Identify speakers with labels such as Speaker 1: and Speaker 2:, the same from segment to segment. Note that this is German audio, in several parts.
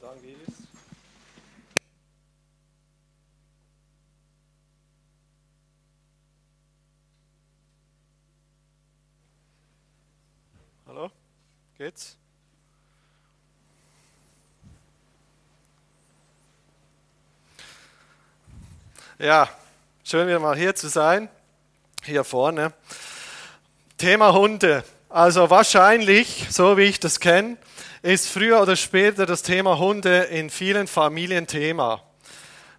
Speaker 1: Vielen Dank, Iris. Hallo? Geht's? Ja, schön wieder mal hier zu sein, hier vorne. Thema Hunde. Also wahrscheinlich, so wie ich das kenne, ist früher oder später das Thema Hunde in vielen Familien Thema.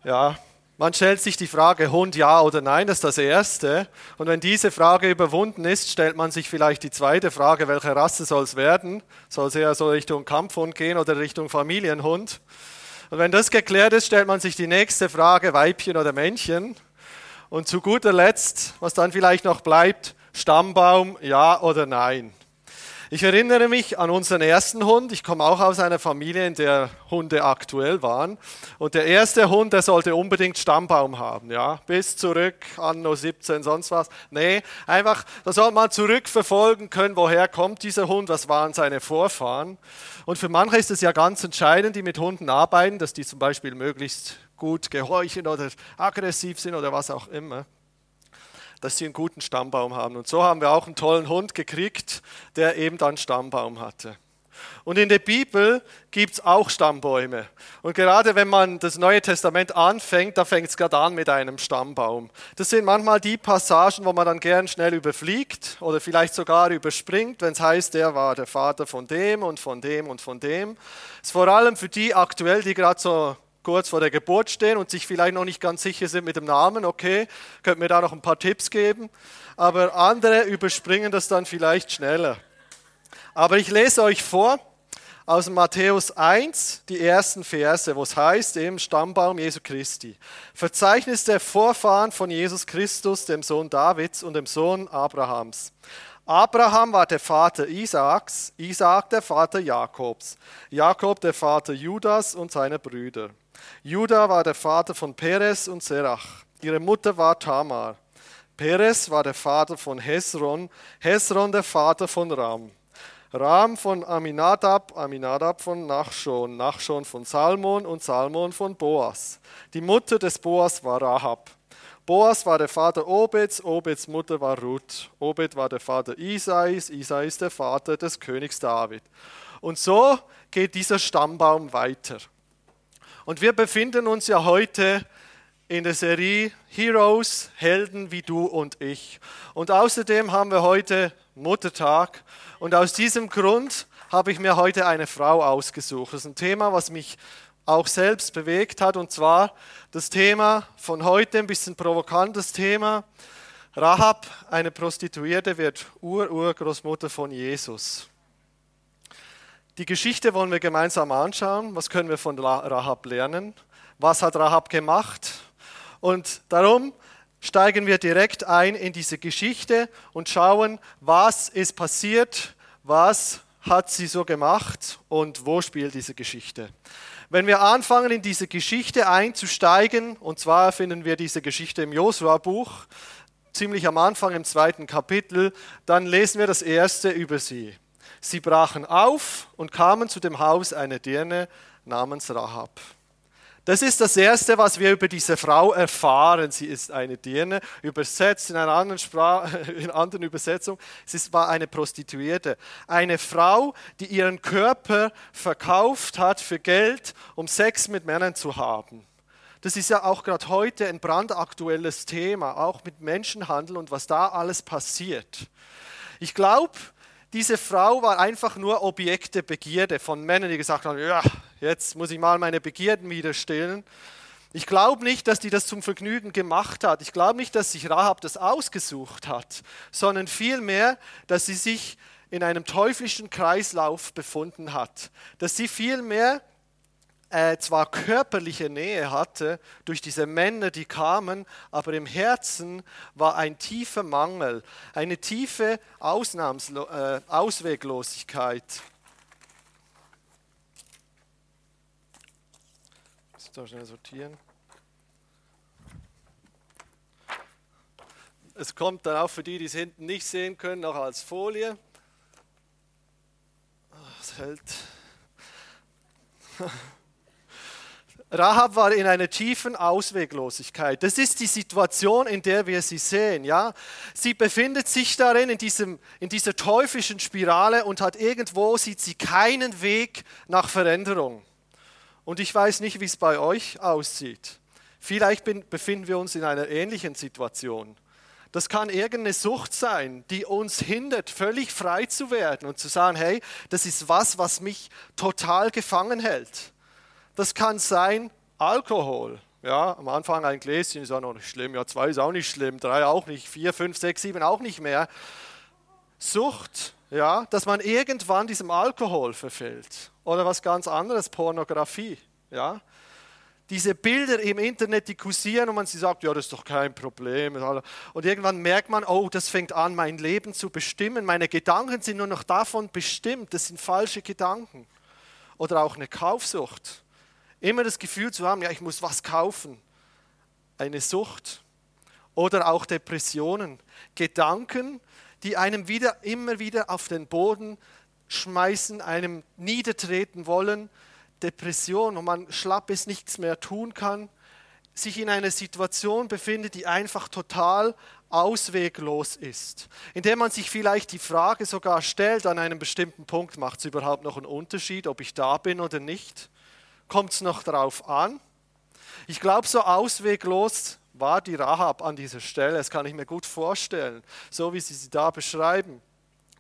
Speaker 1: Ja, man stellt sich die Frage Hund ja oder nein, das ist das Erste. Und wenn diese Frage überwunden ist, stellt man sich vielleicht die zweite Frage, welche Rasse soll es werden? Soll es eher so Richtung Kampfhund gehen oder Richtung Familienhund? Und wenn das geklärt ist, stellt man sich die nächste Frage, Weibchen oder Männchen. Und zu guter Letzt, was dann vielleicht noch bleibt, Stammbaum, ja oder nein. Ich erinnere mich an unseren ersten Hund. Ich komme auch aus einer Familie, in der Hunde aktuell waren. Und der erste Hund, der sollte unbedingt Stammbaum haben, ja, bis zurück, anno 17, sonst was. Nee, einfach, da soll man zurückverfolgen können, woher kommt dieser Hund, was waren seine Vorfahren. Und für manche ist es ja ganz entscheidend, die mit Hunden arbeiten, dass die zum Beispiel möglichst gut gehorchen oder aggressiv sind oder was auch immer dass sie einen guten Stammbaum haben. Und so haben wir auch einen tollen Hund gekriegt, der eben dann Stammbaum hatte. Und in der Bibel gibt es auch Stammbäume. Und gerade wenn man das Neue Testament anfängt, da fängt es gerade an mit einem Stammbaum. Das sind manchmal die Passagen, wo man dann gern schnell überfliegt oder vielleicht sogar überspringt, wenn es heißt, der war der Vater von dem und von dem und von dem. Das ist vor allem für die aktuell, die gerade so kurz vor der Geburt stehen und sich vielleicht noch nicht ganz sicher sind mit dem Namen, okay, könnt mir da noch ein paar Tipps geben. Aber andere überspringen das dann vielleicht schneller. Aber ich lese euch vor aus Matthäus 1 die ersten Verse, wo es heißt, im Stammbaum Jesu Christi. Verzeichnis der Vorfahren von Jesus Christus, dem Sohn Davids und dem Sohn Abrahams. Abraham war der Vater Isaaks, Isaak der Vater Jakobs, Jakob der Vater Judas und seiner Brüder. Judah war der Vater von Perez und Serach. Ihre Mutter war Tamar. Perez war der Vater von Hesron, Hesron der Vater von Ram. Ram von Aminadab, Aminadab von Nachschon, Nachschon von Salmon und Salmon von Boas. Die Mutter des Boas war Rahab. Boas war der Vater Obeds, Obeds Mutter war Ruth. Obed war der Vater Isais, Isais der Vater des Königs David. Und so geht dieser Stammbaum weiter. Und wir befinden uns ja heute in der Serie Heroes, Helden wie du und ich. Und außerdem haben wir heute Muttertag. Und aus diesem Grund habe ich mir heute eine Frau ausgesucht. Das ist ein Thema, was mich auch selbst bewegt hat. Und zwar das Thema von heute, ein bisschen provokantes Thema. Rahab, eine Prostituierte, wird Ur-Urgroßmutter von Jesus. Die Geschichte wollen wir gemeinsam anschauen. Was können wir von Rahab lernen? Was hat Rahab gemacht? Und darum steigen wir direkt ein in diese Geschichte und schauen, was ist passiert, was hat sie so gemacht und wo spielt diese Geschichte. Wenn wir anfangen, in diese Geschichte einzusteigen, und zwar finden wir diese Geschichte im Josua-Buch, ziemlich am Anfang im zweiten Kapitel, dann lesen wir das erste über sie. Sie brachen auf und kamen zu dem Haus einer Dirne namens Rahab. Das ist das Erste, was wir über diese Frau erfahren. Sie ist eine Dirne, übersetzt in einer anderen, Sprache, in anderen Übersetzung. Sie war eine Prostituierte. Eine Frau, die ihren Körper verkauft hat für Geld, um Sex mit Männern zu haben. Das ist ja auch gerade heute ein brandaktuelles Thema, auch mit Menschenhandel und was da alles passiert. Ich glaube, diese Frau war einfach nur Objekt der Begierde von Männern, die gesagt haben, ja, jetzt muss ich mal meine Begierden wieder stillen. Ich glaube nicht, dass die das zum Vergnügen gemacht hat. Ich glaube nicht, dass sich Rahab das ausgesucht hat, sondern vielmehr, dass sie sich in einem teuflischen Kreislauf befunden hat. Dass sie vielmehr äh, zwar körperliche Nähe hatte durch diese Männer, die kamen, aber im Herzen war ein tiefer Mangel, eine tiefe Ausnahmslo äh, Ausweglosigkeit. Da schnell sortieren. Es kommt dann auch für die, die es hinten nicht sehen können, noch als Folie. Es hält. Rahab war in einer tiefen Ausweglosigkeit. Das ist die Situation, in der wir sie sehen. Ja? Sie befindet sich darin, in, diesem, in dieser teuflischen Spirale und hat irgendwo, sieht sie keinen Weg nach Veränderung. Und ich weiß nicht, wie es bei euch aussieht. Vielleicht befinden wir uns in einer ähnlichen Situation. Das kann irgendeine Sucht sein, die uns hindert, völlig frei zu werden und zu sagen, hey, das ist was, was mich total gefangen hält. Das kann sein Alkohol. Ja, am Anfang ein Gläschen ist auch noch nicht schlimm, ja, zwei ist auch nicht schlimm, drei auch nicht, vier, fünf, sechs, sieben auch nicht mehr. Sucht, ja, dass man irgendwann diesem Alkohol verfällt. Oder was ganz anderes, Pornografie. Ja. Diese Bilder im Internet, die kursieren und man sie sagt, ja, das ist doch kein Problem. Und irgendwann merkt man, oh, das fängt an, mein Leben zu bestimmen. Meine Gedanken sind nur noch davon bestimmt. Das sind falsche Gedanken. Oder auch eine Kaufsucht. Immer das Gefühl zu haben, ja, ich muss was kaufen. Eine Sucht. Oder auch Depressionen. Gedanken, die einem wieder, immer wieder auf den Boden schmeißen, einem niedertreten wollen. Depression, wo man schlapp ist, nichts mehr tun kann. Sich in einer Situation befindet, die einfach total ausweglos ist. Indem man sich vielleicht die Frage sogar stellt an einem bestimmten Punkt, macht es überhaupt noch einen Unterschied, ob ich da bin oder nicht? Kommt es noch darauf an. Ich glaube, so ausweglos war die Rahab an dieser Stelle. Das kann ich mir gut vorstellen, so wie sie sie da beschreiben.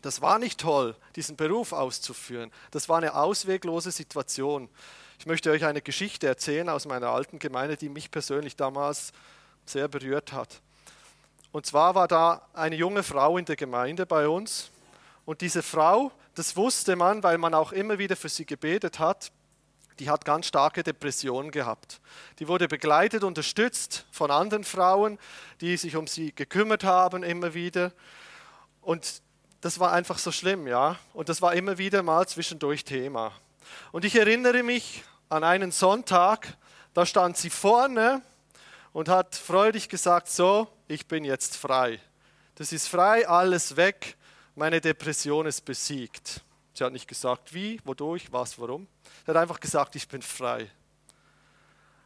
Speaker 1: Das war nicht toll, diesen Beruf auszuführen. Das war eine ausweglose Situation. Ich möchte euch eine Geschichte erzählen aus meiner alten Gemeinde, die mich persönlich damals sehr berührt hat. Und zwar war da eine junge Frau in der Gemeinde bei uns. Und diese Frau, das wusste man, weil man auch immer wieder für sie gebetet hat, die hat ganz starke Depressionen gehabt. Die wurde begleitet, unterstützt von anderen Frauen, die sich um sie gekümmert haben immer wieder. Und das war einfach so schlimm, ja. Und das war immer wieder mal zwischendurch Thema. Und ich erinnere mich an einen Sonntag, da stand sie vorne und hat freudig gesagt, so, ich bin jetzt frei. Das ist frei, alles weg, meine Depression ist besiegt. Sie hat nicht gesagt, wie, wodurch, was, warum. Sie hat einfach gesagt, ich bin frei.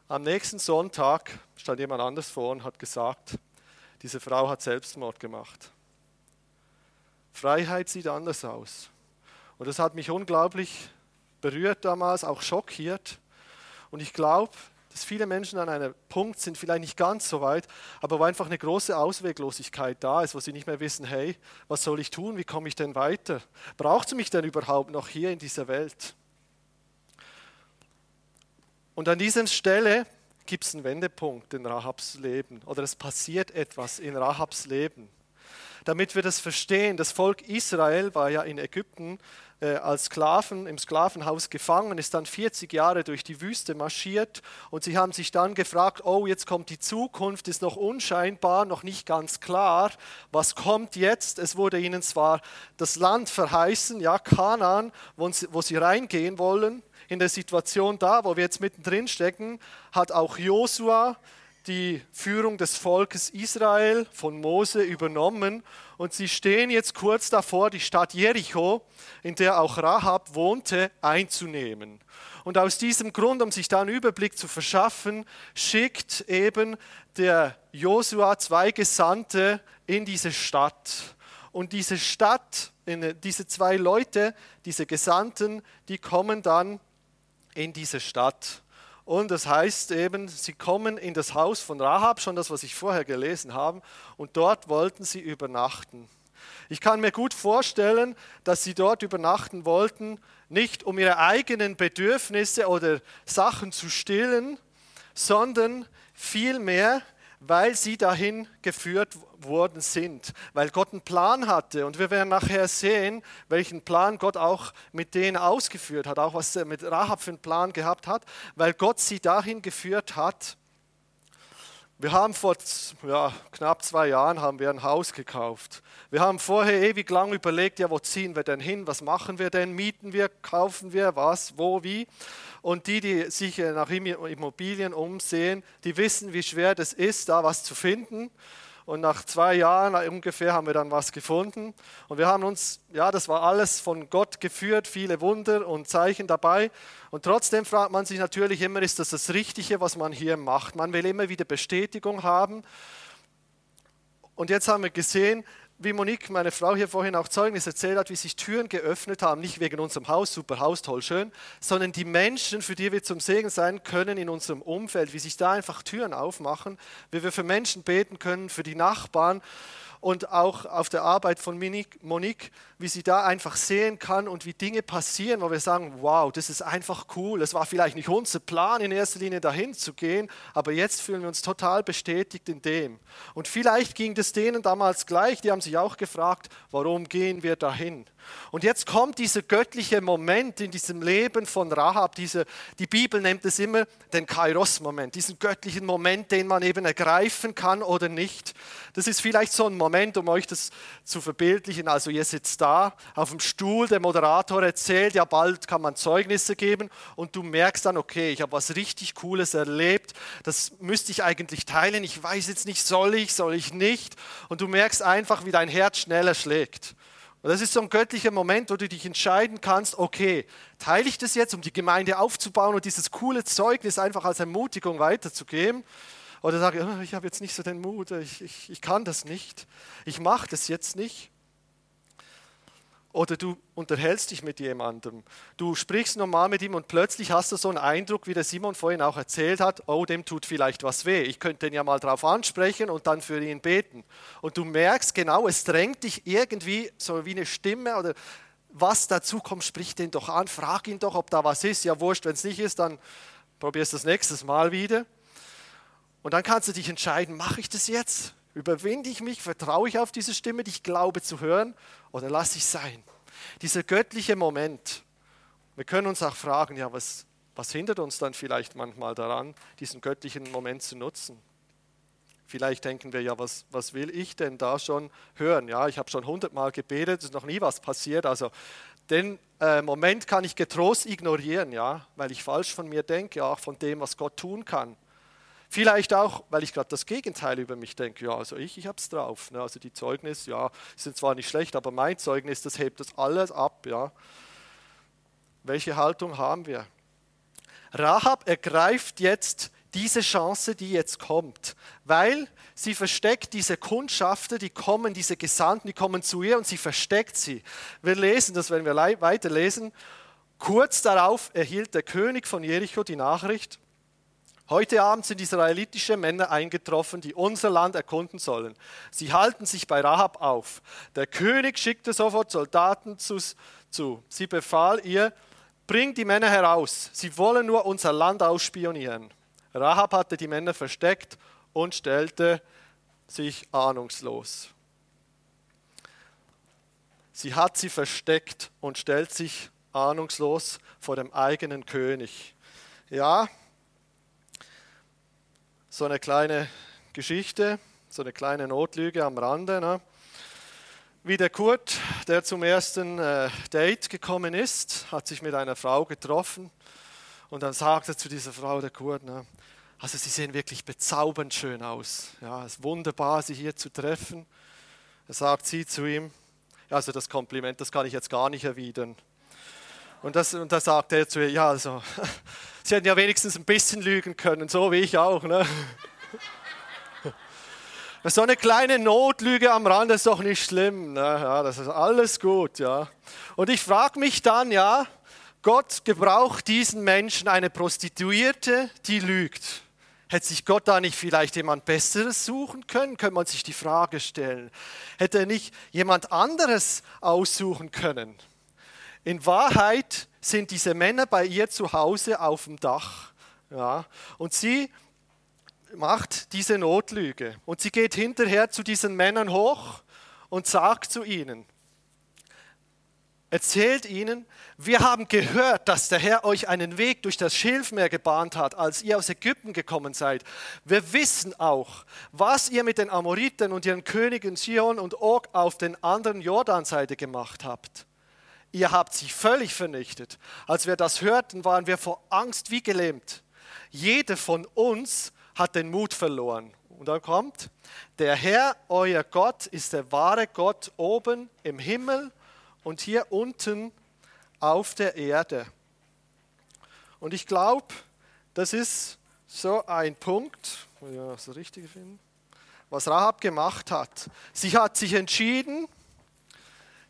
Speaker 1: Am nächsten Sonntag stand jemand anders vor und hat gesagt, diese Frau hat Selbstmord gemacht. Freiheit sieht anders aus. Und das hat mich unglaublich berührt damals, auch schockiert. Und ich glaube, dass viele Menschen an einem Punkt sind, vielleicht nicht ganz so weit, aber wo einfach eine große Ausweglosigkeit da ist, wo sie nicht mehr wissen, hey, was soll ich tun, wie komme ich denn weiter? Braucht es mich denn überhaupt noch hier in dieser Welt? Und an dieser Stelle gibt es einen Wendepunkt in Rahabs Leben oder es passiert etwas in Rahabs Leben. Damit wir das verstehen, das Volk Israel war ja in Ägypten äh, als Sklaven im Sklavenhaus gefangen, ist dann 40 Jahre durch die Wüste marschiert und sie haben sich dann gefragt, oh, jetzt kommt die Zukunft, ist noch unscheinbar, noch nicht ganz klar, was kommt jetzt? Es wurde ihnen zwar das Land verheißen, ja, Kanaan, wo sie, wo sie reingehen wollen. In der Situation da, wo wir jetzt mittendrin stecken, hat auch Josua die Führung des Volkes Israel von Mose übernommen und sie stehen jetzt kurz davor, die Stadt Jericho, in der auch Rahab wohnte, einzunehmen. Und aus diesem Grund, um sich da einen Überblick zu verschaffen, schickt eben der Josua zwei Gesandte in diese Stadt. Und diese Stadt, diese zwei Leute, diese Gesandten, die kommen dann in diese Stadt. Und das heißt eben, sie kommen in das Haus von Rahab, schon das, was ich vorher gelesen habe, und dort wollten sie übernachten. Ich kann mir gut vorstellen, dass sie dort übernachten wollten, nicht um ihre eigenen Bedürfnisse oder Sachen zu stillen, sondern vielmehr, weil sie dahin geführt worden sind, weil Gott einen Plan hatte. Und wir werden nachher sehen, welchen Plan Gott auch mit denen ausgeführt hat, auch was er mit Rahab für einen Plan gehabt hat, weil Gott sie dahin geführt hat. Wir haben vor ja, knapp zwei Jahren haben wir ein Haus gekauft. Wir haben vorher ewig lang überlegt, ja, wo ziehen wir denn hin? Was machen wir denn? Mieten wir? Kaufen wir? Was? Wo? Wie? Und die, die sich nach Immobilien umsehen, die wissen, wie schwer das ist, da was zu finden. Und nach zwei Jahren ungefähr haben wir dann was gefunden. Und wir haben uns, ja, das war alles von Gott geführt, viele Wunder und Zeichen dabei. Und trotzdem fragt man sich natürlich immer, ist das das Richtige, was man hier macht? Man will immer wieder Bestätigung haben. Und jetzt haben wir gesehen, wie Monique, meine Frau hier vorhin auch Zeugnis erzählt hat, wie sich Türen geöffnet haben, nicht wegen unserem Haus, super Haus, toll, schön, sondern die Menschen, für die wir zum Segen sein können in unserem Umfeld, wie sich da einfach Türen aufmachen, wie wir für Menschen beten können, für die Nachbarn und auch auf der Arbeit von Monique, wie sie da einfach sehen kann und wie Dinge passieren, wo wir sagen, wow, das ist einfach cool. Es war vielleicht nicht unser Plan, in erster Linie dahin zu gehen, aber jetzt fühlen wir uns total bestätigt in dem. Und vielleicht ging es denen damals gleich, die haben sich auch gefragt, warum gehen wir dahin? Und jetzt kommt dieser göttliche Moment in diesem Leben von Rahab. Diese, die Bibel nennt es immer den Kairos-Moment, diesen göttlichen Moment, den man eben ergreifen kann oder nicht. Das ist vielleicht so ein Moment, um euch das zu verbildlichen. Also ihr sitzt da auf dem Stuhl, der Moderator erzählt, ja bald kann man Zeugnisse geben und du merkst dann, okay, ich habe was richtig Cooles erlebt, das müsste ich eigentlich teilen, ich weiß jetzt nicht, soll ich, soll ich nicht. Und du merkst einfach, wie dein Herz schneller schlägt. Und das ist so ein göttlicher Moment, wo du dich entscheiden kannst, okay, teile ich das jetzt, um die Gemeinde aufzubauen und dieses coole Zeugnis einfach als Ermutigung weiterzugeben? Oder sage ich, oh, ich habe jetzt nicht so den Mut, ich, ich, ich kann das nicht, ich mache das jetzt nicht. Oder du unterhältst dich mit jemandem. Du sprichst normal mit ihm und plötzlich hast du so einen Eindruck, wie der Simon vorhin auch erzählt hat, oh, dem tut vielleicht was weh. Ich könnte ihn ja mal drauf ansprechen und dann für ihn beten. Und du merkst genau, es drängt dich irgendwie so wie eine Stimme oder was dazu kommt, sprich den doch an, frag ihn doch, ob da was ist. Ja, wurscht, wenn es nicht ist, dann probierst du es nächstes Mal wieder. Und dann kannst du dich entscheiden, mache ich das jetzt? Überwinde ich mich, vertraue ich auf diese Stimme, die ich glaube zu hören, oder lasse ich sein? Dieser göttliche Moment. Wir können uns auch fragen, ja, was, was hindert uns dann vielleicht manchmal daran, diesen göttlichen Moment zu nutzen? Vielleicht denken wir, ja, was, was will ich denn da schon hören? Ja, ich habe schon hundertmal gebetet, es ist noch nie was passiert. Also den äh, Moment kann ich getrost ignorieren, ja, weil ich falsch von mir denke, auch von dem, was Gott tun kann. Vielleicht auch, weil ich gerade das Gegenteil über mich denke. Ja, also ich, ich habe es drauf. Ne? Also die Zeugnisse, ja, sind zwar nicht schlecht, aber mein Zeugnis, das hebt das alles ab. Ja. Welche Haltung haben wir? Rahab ergreift jetzt diese Chance, die jetzt kommt, weil sie versteckt diese Kundschafter, die kommen, diese Gesandten, die kommen zu ihr und sie versteckt sie. Wir lesen das, wenn wir weiterlesen. Kurz darauf erhielt der König von Jericho die Nachricht, Heute Abend sind israelitische Männer eingetroffen, die unser Land erkunden sollen. Sie halten sich bei Rahab auf. Der König schickte sofort Soldaten zu. zu. Sie befahl ihr, bring die Männer heraus. Sie wollen nur unser Land ausspionieren. Rahab hatte die Männer versteckt und stellte sich ahnungslos. Sie hat sie versteckt und stellt sich ahnungslos vor dem eigenen König. Ja, so eine kleine Geschichte, so eine kleine Notlüge am Rande. Ne? Wie der Kurt, der zum ersten äh, Date gekommen ist, hat sich mit einer Frau getroffen und dann sagte zu dieser Frau der Kurt, ne, also Sie sehen wirklich bezaubernd schön aus. Ja, es ist wunderbar, Sie hier zu treffen. Er sagt sie zu ihm, also das Kompliment, das kann ich jetzt gar nicht erwidern. Und, das, und da sagt er zu ihr, ja, also, sie hätten ja wenigstens ein bisschen lügen können, so wie ich auch. Ne? So eine kleine Notlüge am Rand ist doch nicht schlimm. Ne? Ja, das ist alles gut. Ja. Und ich frage mich dann, ja, Gott gebraucht diesen Menschen, eine Prostituierte, die lügt. Hätte sich Gott da nicht vielleicht jemand Besseres suchen können? Könnte man sich die Frage stellen. Hätte er nicht jemand anderes aussuchen können? In Wahrheit sind diese Männer bei ihr zu Hause auf dem Dach. Ja, und sie macht diese Notlüge. Und sie geht hinterher zu diesen Männern hoch und sagt zu ihnen, erzählt ihnen, wir haben gehört, dass der Herr euch einen Weg durch das Schilfmeer gebahnt hat, als ihr aus Ägypten gekommen seid. Wir wissen auch, was ihr mit den Amoriten und ihren Königen Sion und Og auf den anderen Jordanseite gemacht habt ihr habt sie völlig vernichtet. Als wir das hörten, waren wir vor Angst wie gelähmt. Jeder von uns hat den Mut verloren. Und dann kommt, der Herr, euer Gott, ist der wahre Gott oben im Himmel und hier unten auf der Erde. Und ich glaube, das ist so ein Punkt, ja, das Richtige finden, was Rahab gemacht hat. Sie hat sich entschieden,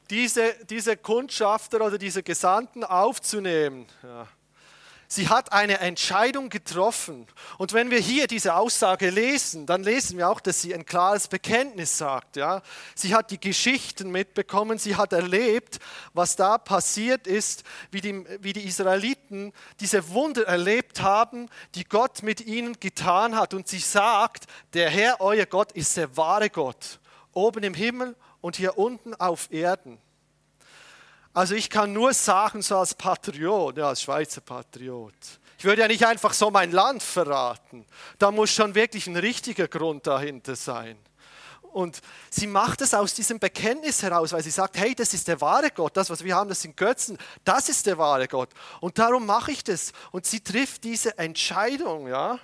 Speaker 1: diese, diese Kundschafter oder diese Gesandten aufzunehmen. Ja. Sie hat eine Entscheidung getroffen. Und wenn wir hier diese Aussage lesen, dann lesen wir auch, dass sie ein klares Bekenntnis sagt. Ja? Sie hat die Geschichten mitbekommen, sie hat erlebt, was da passiert ist, wie die, wie die Israeliten diese Wunder erlebt haben, die Gott mit ihnen getan hat. Und sie sagt, der Herr, euer Gott, ist der wahre Gott, oben im Himmel und hier unten auf Erden. Also ich kann nur sagen, so als Patriot, ja, als Schweizer Patriot, ich würde ja nicht einfach so mein Land verraten. Da muss schon wirklich ein richtiger Grund dahinter sein. Und sie macht es aus diesem Bekenntnis heraus, weil sie sagt, hey, das ist der wahre Gott, das, was wir haben, das sind Götzen, das ist der wahre Gott. Und darum mache ich das. Und sie trifft diese Entscheidung, ja.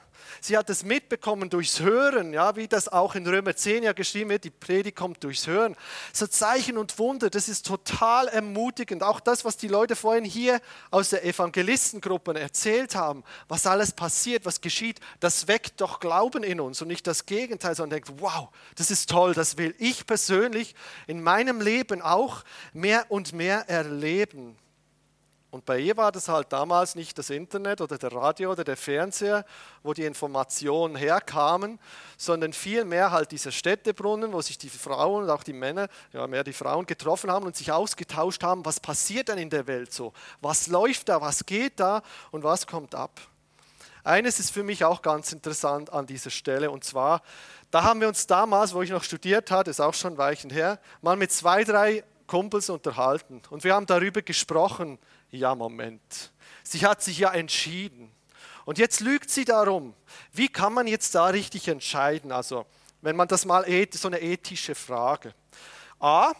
Speaker 1: Sie hat es mitbekommen durchs Hören, ja, wie das auch in Römer 10 ja geschrieben wird, die Predigt kommt durchs Hören. So Zeichen und Wunder, das ist total ermutigend. Auch das, was die Leute vorhin hier aus der Evangelistengruppe erzählt haben, was alles passiert, was geschieht, das weckt doch Glauben in uns und nicht das Gegenteil, sondern denkt, wow, das ist toll, das will ich persönlich in meinem Leben auch mehr und mehr erleben. Und bei ihr war das halt damals nicht das Internet oder der Radio oder der Fernseher, wo die Informationen herkamen, sondern vielmehr halt dieser Städtebrunnen, wo sich die Frauen und auch die Männer, ja mehr die Frauen getroffen haben und sich ausgetauscht haben, was passiert denn in der Welt so? Was läuft da? Was geht da? Und was kommt ab? Eines ist für mich auch ganz interessant an dieser Stelle und zwar, da haben wir uns damals, wo ich noch studiert hatte, ist auch schon Weichen her, mal mit zwei, drei Kumpels unterhalten und wir haben darüber gesprochen, ja Moment, sie hat sich ja entschieden. Und jetzt lügt sie darum. Wie kann man jetzt da richtig entscheiden? Also, wenn man das mal, so eine ethische Frage. A,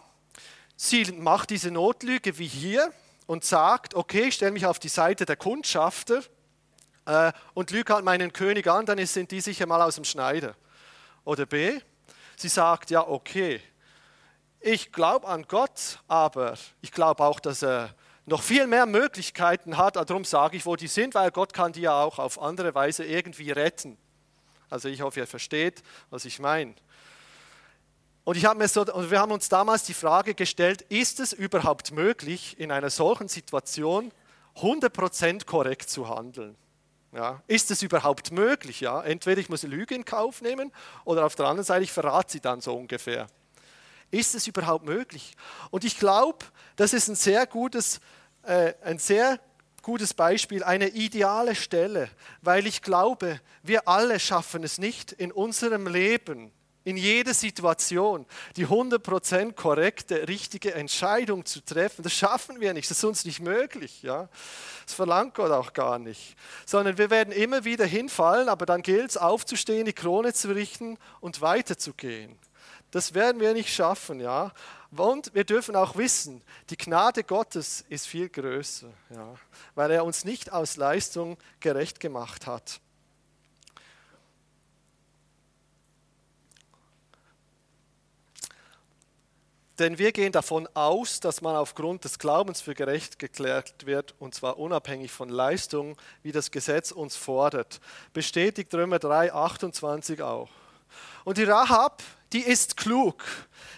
Speaker 1: sie macht diese Notlüge wie hier und sagt, okay, ich stelle mich auf die Seite der Kundschafter äh, und lüge halt meinen König an, dann sind die sicher mal aus dem Schneider. Oder B, sie sagt, ja, okay, ich glaube an Gott, aber ich glaube auch, dass er noch viel mehr Möglichkeiten hat. Darum sage ich, wo die sind, weil Gott kann die ja auch auf andere Weise irgendwie retten. Also ich hoffe, ihr versteht, was ich meine. Und, ich mir so, wir haben uns damals die Frage gestellt, ist es überhaupt möglich, in einer solchen Situation 100% korrekt zu handeln? Ja, ist es überhaupt möglich? Ja? Entweder ich muss Lüge in Kauf nehmen oder auf der anderen Seite, ich verrate sie dann so ungefähr. Ist es überhaupt möglich? Und ich glaube, das ist ein sehr gutes, äh, ein sehr gutes Beispiel, eine ideale Stelle, weil ich glaube, wir alle schaffen es nicht in unserem Leben, in jeder Situation die 100% korrekte, richtige Entscheidung zu treffen. Das schaffen wir nicht, das ist uns nicht möglich. Ja? Das verlangt Gott auch gar nicht. Sondern wir werden immer wieder hinfallen, aber dann gilt es aufzustehen, die Krone zu richten und weiterzugehen. Das werden wir nicht schaffen, ja. Und wir dürfen auch wissen, die Gnade Gottes ist viel größer, ja, weil er uns nicht aus Leistung gerecht gemacht hat. Denn wir gehen davon aus, dass man aufgrund des Glaubens für gerecht geklärt wird, und zwar unabhängig von Leistungen, wie das Gesetz uns fordert. Bestätigt Römer 3, 28 auch. Und die Rahab, die ist klug.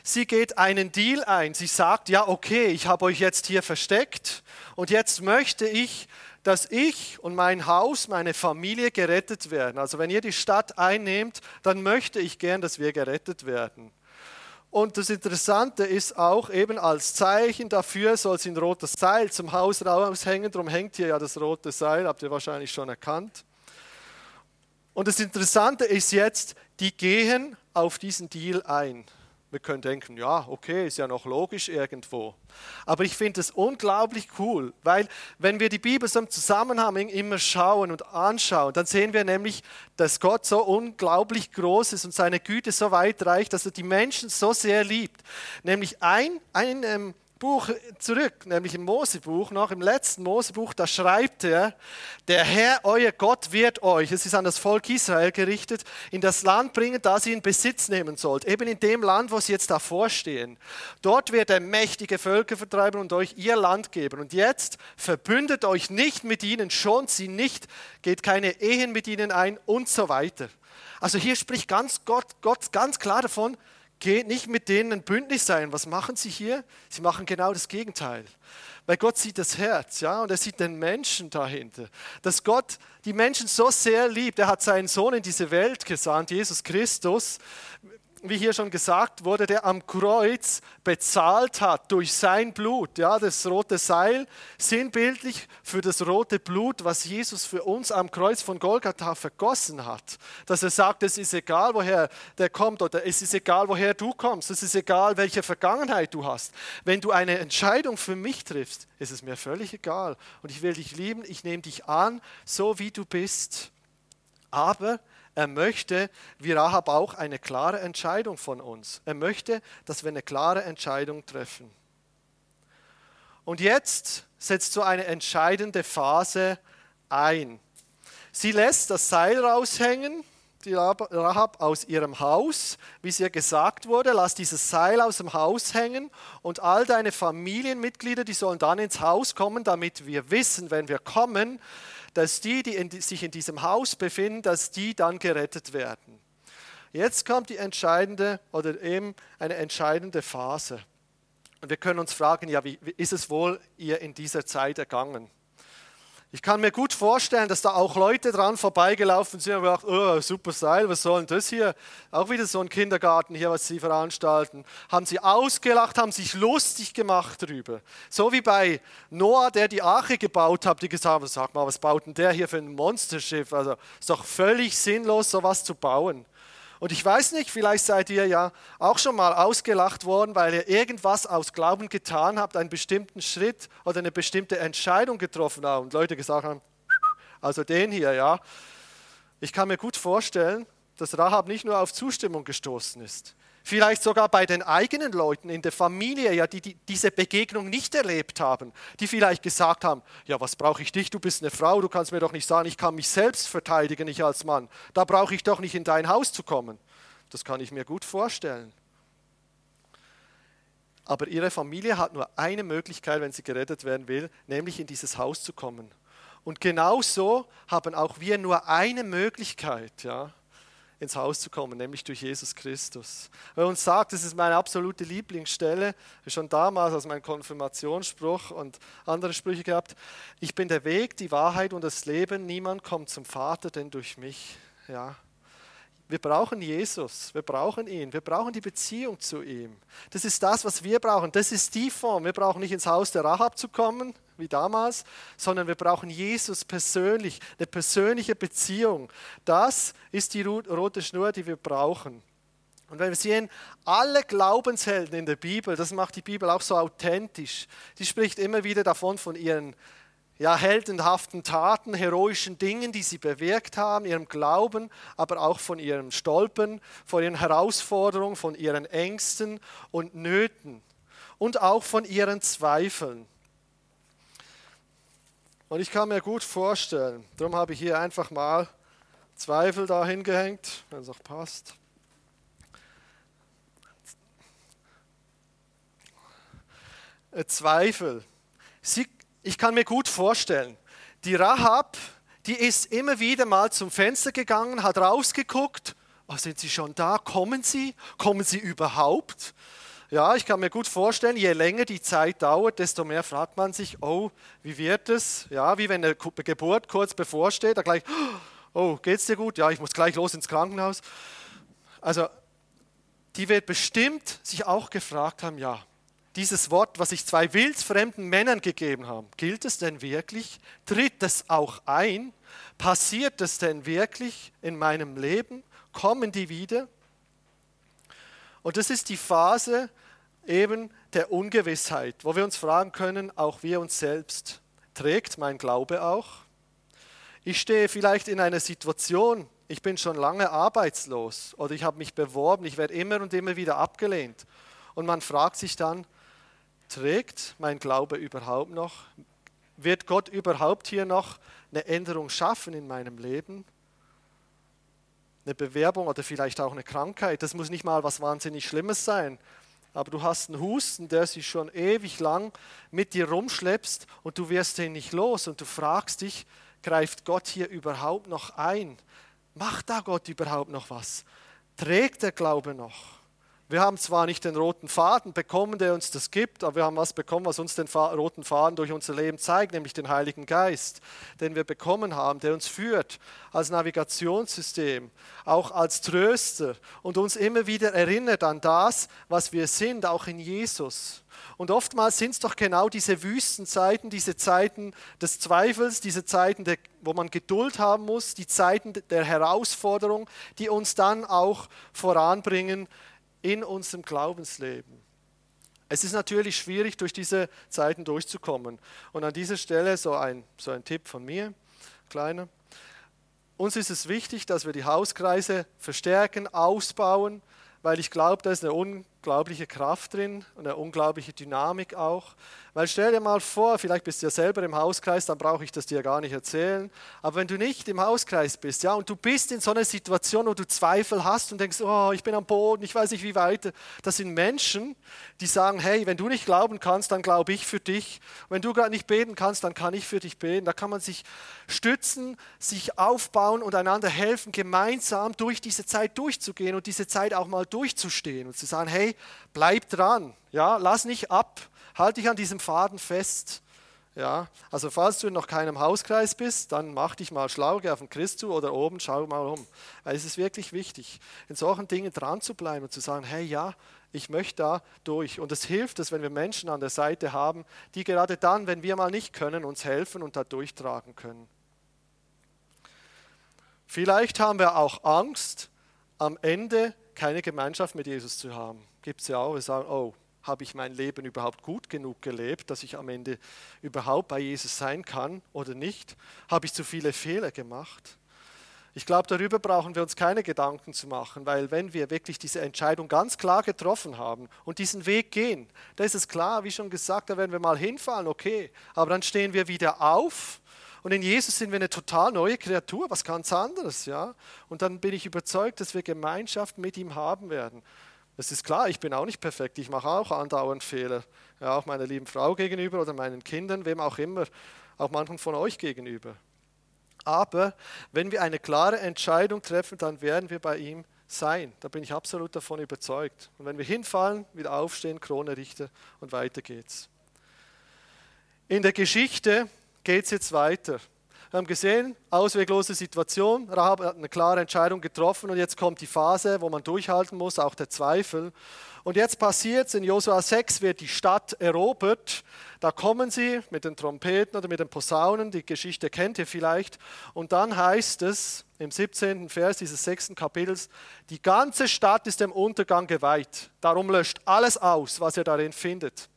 Speaker 1: Sie geht einen Deal ein. Sie sagt, ja, okay, ich habe euch jetzt hier versteckt und jetzt möchte ich, dass ich und mein Haus, meine Familie gerettet werden. Also wenn ihr die Stadt einnehmt, dann möchte ich gern, dass wir gerettet werden. Und das Interessante ist auch eben als Zeichen dafür soll sie ein rotes Seil zum Haus raushängen. Darum hängt hier ja das rote Seil, habt ihr wahrscheinlich schon erkannt. Und das Interessante ist jetzt, die gehen auf diesen Deal ein. Wir können denken, ja, okay, ist ja noch logisch irgendwo. Aber ich finde es unglaublich cool, weil wenn wir die Bibel so im Zusammenhang immer schauen und anschauen, dann sehen wir nämlich, dass Gott so unglaublich groß ist und seine Güte so weit reicht, dass er die Menschen so sehr liebt. Nämlich ein, ein ähm, Buch zurück, nämlich im Mosebuch, noch im letzten Mosebuch, da schreibt er, der Herr, euer Gott, wird euch, es ist an das Volk Israel gerichtet, in das Land bringen, das ihr in Besitz nehmen sollt. Eben in dem Land, wo sie jetzt davor stehen. Dort wird er mächtige Völker vertreiben und euch ihr Land geben. Und jetzt verbündet euch nicht mit ihnen, schont sie nicht, geht keine Ehen mit ihnen ein und so weiter. Also hier spricht ganz Gott, Gott ganz klar davon, geht nicht mit denen ein Bündnis sein. Was machen sie hier? Sie machen genau das Gegenteil. Weil Gott sieht das Herz, ja, und er sieht den Menschen dahinter. Dass Gott die Menschen so sehr liebt. Er hat seinen Sohn in diese Welt gesandt, Jesus Christus, wie hier schon gesagt wurde, der am Kreuz bezahlt hat durch sein Blut, ja, das rote Seil, sinnbildlich für das rote Blut, was Jesus für uns am Kreuz von Golgatha vergossen hat. Dass er sagt, es ist egal, woher der kommt oder es ist egal, woher du kommst, es ist egal, welche Vergangenheit du hast. Wenn du eine Entscheidung für mich triffst, ist es mir völlig egal und ich will dich lieben, ich nehme dich an, so wie du bist. Aber er möchte, wie Rahab auch, eine klare Entscheidung von uns. Er möchte, dass wir eine klare Entscheidung treffen. Und jetzt setzt so eine entscheidende Phase ein. Sie lässt das Seil raushängen, die Rahab aus ihrem Haus, wie es ihr gesagt wurde, lass dieses Seil aus dem Haus hängen und all deine Familienmitglieder, die sollen dann ins Haus kommen, damit wir wissen, wenn wir kommen, dass die, die in, sich in diesem Haus befinden, dass die dann gerettet werden. Jetzt kommt die entscheidende oder eben eine entscheidende Phase. Und wir können uns fragen, ja, wie, wie ist es wohl ihr in dieser Zeit ergangen? Ich kann mir gut vorstellen, dass da auch Leute dran vorbeigelaufen sind und gedacht, oh, super Seil, was soll denn das hier? Auch wieder so ein Kindergarten hier, was sie veranstalten. Haben sie ausgelacht, haben sich lustig gemacht darüber. So wie bei Noah, der die Arche gebaut hat, die gesagt haben, sag mal, was baut denn der hier für ein Monsterschiff? Also ist doch völlig sinnlos, sowas zu bauen. Und ich weiß nicht, vielleicht seid ihr ja auch schon mal ausgelacht worden, weil ihr irgendwas aus Glauben getan habt, einen bestimmten Schritt oder eine bestimmte Entscheidung getroffen habt und Leute gesagt haben, also den hier, ja. Ich kann mir gut vorstellen, dass Rahab nicht nur auf Zustimmung gestoßen ist, vielleicht sogar bei den eigenen Leuten in der Familie, ja, die, die diese Begegnung nicht erlebt haben, die vielleicht gesagt haben, ja, was brauche ich dich, du bist eine Frau, du kannst mir doch nicht sagen, ich kann mich selbst verteidigen, ich als Mann, da brauche ich doch nicht in dein Haus zu kommen. Das kann ich mir gut vorstellen. Aber ihre Familie hat nur eine Möglichkeit, wenn sie gerettet werden will, nämlich in dieses Haus zu kommen. Und genauso haben auch wir nur eine Möglichkeit, ja, ins Haus zu kommen, nämlich durch Jesus Christus. Wer uns sagt, das ist meine absolute Lieblingsstelle, schon damals als mein Konfirmationsspruch und andere Sprüche gehabt, ich bin der Weg, die Wahrheit und das Leben, niemand kommt zum Vater, denn durch mich. Ja, wir brauchen Jesus, wir brauchen ihn, wir brauchen die Beziehung zu ihm. Das ist das, was wir brauchen. Das ist die Form. Wir brauchen nicht ins Haus der Rahab zu kommen, wie damals, sondern wir brauchen Jesus persönlich, eine persönliche Beziehung. Das ist die rote Schnur, die wir brauchen. Und wenn wir sehen, alle Glaubenshelden in der Bibel, das macht die Bibel auch so authentisch. Die spricht immer wieder davon von ihren ja, heldenhaften Taten, heroischen Dingen, die sie bewirkt haben, ihrem Glauben, aber auch von ihrem Stolpern, von ihren Herausforderungen, von ihren Ängsten und Nöten und auch von ihren Zweifeln. Und ich kann mir gut vorstellen, darum habe ich hier einfach mal Zweifel dahin gehängt, wenn es auch passt. Zweifel. Sie ich kann mir gut vorstellen, die Rahab, die ist immer wieder mal zum Fenster gegangen, hat rausgeguckt, oh, sind Sie schon da? Kommen Sie? Kommen Sie überhaupt? Ja, ich kann mir gut vorstellen, je länger die Zeit dauert, desto mehr fragt man sich, oh, wie wird es? Ja, wie wenn eine Geburt kurz bevorsteht, da gleich, oh, geht's dir gut? Ja, ich muss gleich los ins Krankenhaus. Also, die wird bestimmt sich auch gefragt haben, ja, dieses Wort, was ich zwei wildfremden Männern gegeben habe, gilt es denn wirklich? Tritt es auch ein? Passiert es denn wirklich in meinem Leben? Kommen die wieder? Und das ist die Phase eben der Ungewissheit, wo wir uns fragen können, auch wir uns selbst, trägt mein Glaube auch? Ich stehe vielleicht in einer Situation, ich bin schon lange arbeitslos oder ich habe mich beworben, ich werde immer und immer wieder abgelehnt. Und man fragt sich dann, trägt mein Glaube überhaupt noch? Wird Gott überhaupt hier noch eine Änderung schaffen in meinem Leben? Eine Bewerbung oder vielleicht auch eine Krankheit. Das muss nicht mal was wahnsinnig Schlimmes sein. Aber du hast einen Husten, der sich schon ewig lang mit dir rumschleppst und du wirst den nicht los und du fragst dich, greift Gott hier überhaupt noch ein? Macht da Gott überhaupt noch was? Trägt der Glaube noch? Wir haben zwar nicht den roten Faden bekommen, der uns das gibt, aber wir haben was bekommen, was uns den roten Faden durch unser Leben zeigt, nämlich den Heiligen Geist, den wir bekommen haben, der uns führt als Navigationssystem, auch als Tröster und uns immer wieder erinnert an das, was wir sind, auch in Jesus. Und oftmals sind es doch genau diese Wüstenzeiten, diese Zeiten des Zweifels, diese Zeiten, wo man Geduld haben muss, die Zeiten der Herausforderung, die uns dann auch voranbringen, in unserem Glaubensleben. Es ist natürlich schwierig, durch diese Zeiten durchzukommen. Und an dieser Stelle so ein, so ein Tipp von mir, kleiner. Uns ist es wichtig, dass wir die Hauskreise verstärken, ausbauen, weil ich glaube, da ist eine unglaubliche Kraft drin und eine unglaubliche Dynamik auch. Weil stell dir mal vor, vielleicht bist du ja selber im Hauskreis, dann brauche ich das dir gar nicht erzählen. Aber wenn du nicht im Hauskreis bist, ja, und du bist in so einer Situation, wo du Zweifel hast und denkst, oh, ich bin am Boden, ich weiß nicht wie weiter. Das sind Menschen, die sagen, hey, wenn du nicht glauben kannst, dann glaube ich für dich. Wenn du gerade nicht beten kannst, dann kann ich für dich beten. Da kann man sich stützen, sich aufbauen und einander helfen, gemeinsam durch diese Zeit durchzugehen und diese Zeit auch mal durchzustehen und zu sagen, hey, bleib dran, ja, lass nicht ab Halt dich an diesem Faden fest. Ja, also falls du in noch keinem Hauskreis bist, dann mach dich mal schlau, geh auf den Christ zu oder oben, schau mal um. Weil es ist wirklich wichtig, in solchen Dingen dran zu bleiben und zu sagen, hey ja, ich möchte da durch. Und es hilft es, wenn wir Menschen an der Seite haben, die gerade dann, wenn wir mal nicht können, uns helfen und da durchtragen können. Vielleicht haben wir auch Angst, am Ende keine Gemeinschaft mit Jesus zu haben. Gibt es ja auch, wir sagen, oh, habe ich mein Leben überhaupt gut genug gelebt, dass ich am Ende überhaupt bei Jesus sein kann oder nicht? Habe ich zu viele Fehler gemacht? Ich glaube, darüber brauchen wir uns keine Gedanken zu machen, weil wenn wir wirklich diese Entscheidung ganz klar getroffen haben und diesen Weg gehen, da ist es klar, wie schon gesagt, da werden wir mal hinfallen, okay, aber dann stehen wir wieder auf und in Jesus sind wir eine total neue Kreatur, was ganz anderes, ja. Und dann bin ich überzeugt, dass wir Gemeinschaft mit ihm haben werden. Es ist klar, ich bin auch nicht perfekt, ich mache auch andauernd Fehler. Ja, auch meiner lieben Frau gegenüber oder meinen Kindern, wem auch immer, auch manchen von euch gegenüber. Aber wenn wir eine klare Entscheidung treffen, dann werden wir bei ihm sein. Da bin ich absolut davon überzeugt. Und wenn wir hinfallen, wieder aufstehen, Krone richten und weiter geht's. In der Geschichte geht es jetzt weiter. Wir haben gesehen, ausweglose Situation. Rahab hat eine klare Entscheidung getroffen und jetzt kommt die Phase, wo man durchhalten muss, auch der Zweifel. Und jetzt passiert es, in Josua 6 wird die Stadt erobert. Da kommen sie mit den Trompeten oder mit den Posaunen, die Geschichte kennt ihr vielleicht. Und dann heißt es im 17. Vers dieses sechsten Kapitels, die ganze Stadt ist dem Untergang geweiht. Darum löscht alles aus, was ihr darin findet.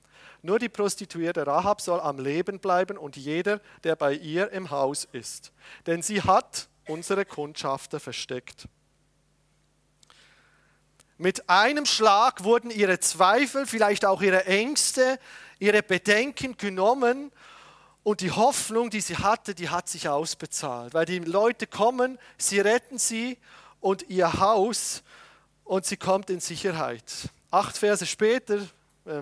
Speaker 1: Nur die Prostituierte Rahab soll am Leben bleiben und jeder, der bei ihr im Haus ist. Denn sie hat unsere Kundschafter versteckt. Mit einem Schlag wurden ihre Zweifel, vielleicht auch ihre Ängste, ihre Bedenken genommen und die Hoffnung, die sie hatte, die hat sich ausbezahlt. Weil die Leute kommen, sie retten sie und ihr Haus und sie kommt in Sicherheit. Acht Verse später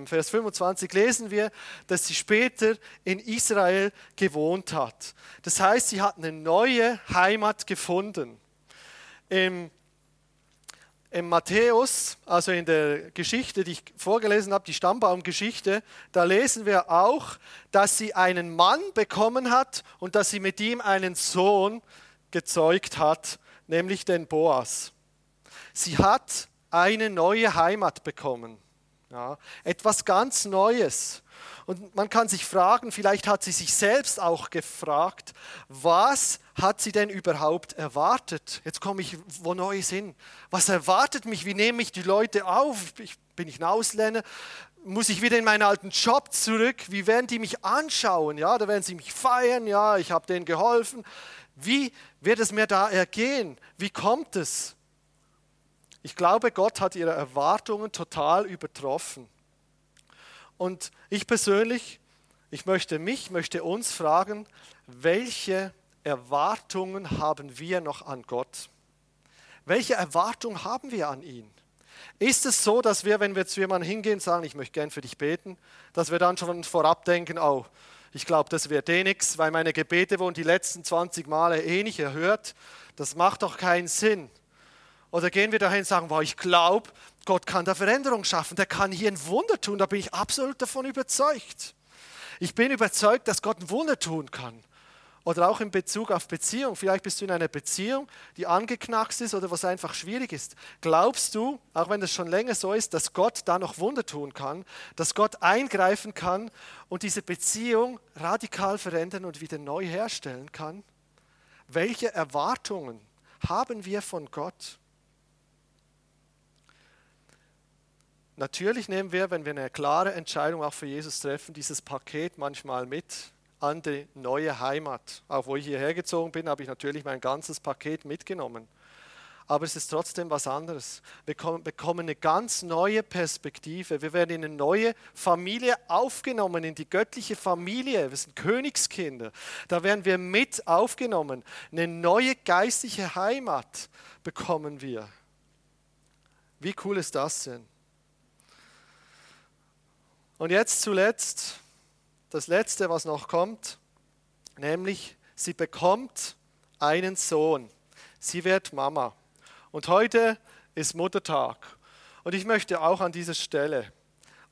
Speaker 1: Vers 25 lesen wir, dass sie später in Israel gewohnt hat. Das heißt, sie hat eine neue Heimat gefunden. Im, Im Matthäus, also in der Geschichte, die ich vorgelesen habe, die Stammbaumgeschichte, da lesen wir auch, dass sie einen Mann bekommen hat und dass sie mit ihm einen Sohn gezeugt hat, nämlich den Boas. Sie hat eine neue Heimat bekommen. Ja, etwas ganz Neues. Und man kann sich fragen, vielleicht hat sie sich selbst auch gefragt, was hat sie denn überhaupt erwartet? Jetzt komme ich wo Neues hin. Was erwartet mich? Wie nehme ich die Leute auf? Ich, bin ich ein Ausländer? Muss ich wieder in meinen alten Job zurück? Wie werden die mich anschauen? Ja, da werden sie mich feiern. Ja, ich habe denen geholfen. Wie wird es mir da ergehen? Wie kommt es? Ich glaube, Gott hat ihre Erwartungen total übertroffen. Und ich persönlich, ich möchte mich, möchte uns fragen, welche Erwartungen haben wir noch an Gott? Welche Erwartungen haben wir an ihn? Ist es so, dass wir, wenn wir zu jemandem hingehen, sagen, ich möchte gern für dich beten, dass wir dann schon vorab denken, oh, ich glaube, das wird eh nichts, weil meine Gebete wurden die letzten 20 Male eh nicht erhört. Das macht doch keinen Sinn. Oder gehen wir dahin und sagen, wow, ich glaube, Gott kann da Veränderung schaffen, der kann hier ein Wunder tun, da bin ich absolut davon überzeugt. Ich bin überzeugt, dass Gott ein Wunder tun kann. Oder auch in Bezug auf Beziehung. Vielleicht bist du in einer Beziehung, die angeknackst ist oder was einfach schwierig ist. Glaubst du, auch wenn das schon länger so ist, dass Gott da noch Wunder tun kann, dass Gott eingreifen kann und diese Beziehung radikal verändern und wieder neu herstellen kann? Welche Erwartungen haben wir von Gott? Natürlich nehmen wir, wenn wir eine klare Entscheidung auch für Jesus treffen, dieses Paket manchmal mit an die neue Heimat. Auch wo ich hierher gezogen bin, habe ich natürlich mein ganzes Paket mitgenommen. Aber es ist trotzdem was anderes. Wir bekommen eine ganz neue Perspektive. Wir werden in eine neue Familie aufgenommen, in die göttliche Familie. Wir sind Königskinder. Da werden wir mit aufgenommen. Eine neue geistliche Heimat bekommen wir. Wie cool ist das denn? Und jetzt zuletzt das Letzte, was noch kommt, nämlich sie bekommt einen Sohn. Sie wird Mama. Und heute ist Muttertag. Und ich möchte auch an dieser Stelle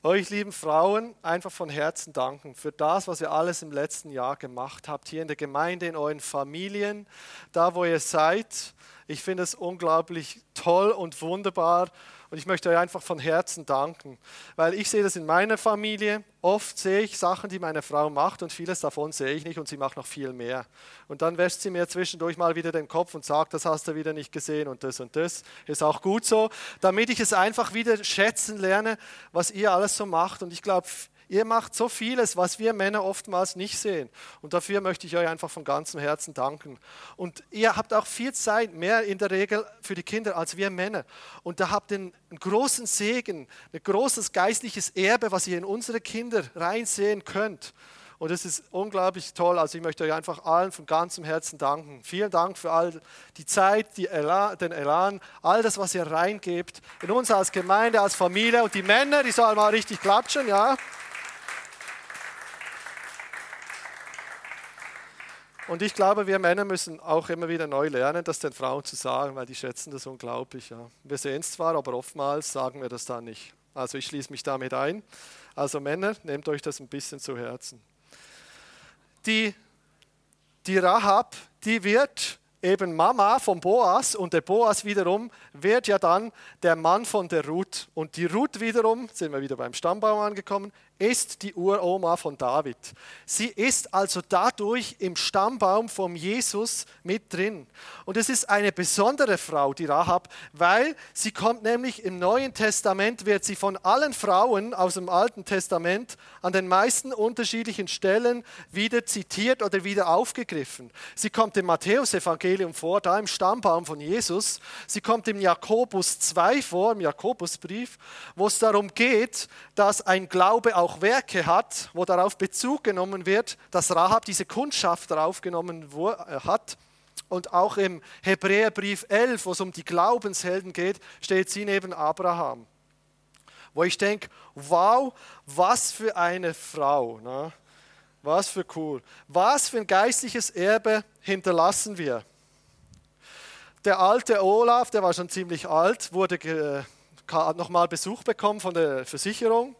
Speaker 1: euch lieben Frauen einfach von Herzen danken für das, was ihr alles im letzten Jahr gemacht habt, hier in der Gemeinde, in euren Familien, da wo ihr seid. Ich finde es unglaublich toll und wunderbar und ich möchte euch einfach von Herzen danken, weil ich sehe das in meiner Familie. Oft sehe ich Sachen, die meine Frau macht und vieles davon sehe ich nicht und sie macht noch viel mehr. Und dann wäscht sie mir zwischendurch mal wieder den Kopf und sagt, das hast du wieder nicht gesehen und das und das. Ist auch gut so, damit ich es einfach wieder schätzen lerne, was ihr alles so macht. Und ich glaube, Ihr macht so vieles, was wir Männer oftmals nicht sehen. Und dafür möchte ich euch einfach von ganzem Herzen danken. Und ihr habt auch viel Zeit, mehr in der Regel für die Kinder als wir Männer. Und da habt ihr einen, großen Segen, ein großes geistliches Erbe, was ihr in unsere Kinder reinsehen könnt. Und es ist unglaublich toll. Also ich möchte euch einfach allen von ganzem Herzen danken. Vielen Dank für all die Zeit, die Elan, den Elan, all das, was ihr reingebt in uns als Gemeinde, als Familie. Und die Männer, die sollen mal richtig klatschen, ja. Und ich glaube, wir Männer müssen auch immer wieder neu lernen, das den Frauen zu sagen, weil die schätzen das unglaublich. Ja. Wir sehen es zwar, aber oftmals sagen wir das dann nicht. Also ich schließe mich damit ein. Also Männer, nehmt euch das ein bisschen zu Herzen. Die, die Rahab, die wird eben Mama von Boas und der Boas wiederum wird ja dann der Mann von der Ruth. Und die Ruth wiederum, sind wir wieder beim Stammbaum angekommen, ist die Uroma von David. Sie ist also dadurch im Stammbaum von Jesus mit drin. Und es ist eine besondere Frau, die Rahab, weil sie kommt nämlich im Neuen Testament, wird sie von allen Frauen aus dem Alten Testament an den meisten unterschiedlichen Stellen wieder zitiert oder wieder aufgegriffen. Sie kommt im Matthäusevangelium vor, da im Stammbaum von Jesus. Sie kommt im Jakobus 2 vor, im Jakobusbrief, wo es darum geht, dass ein Glaube auch Werke hat, wo darauf Bezug genommen wird, dass Rahab diese Kundschaft darauf genommen äh, hat. Und auch im Hebräerbrief 11, wo es um die Glaubenshelden geht, steht sie neben Abraham. Wo ich denke, wow, was für eine Frau. Ne? Was für cool. Was für ein geistliches Erbe hinterlassen wir. Der alte Olaf, der war schon ziemlich alt, wurde nochmal Besuch bekommen von der Versicherung.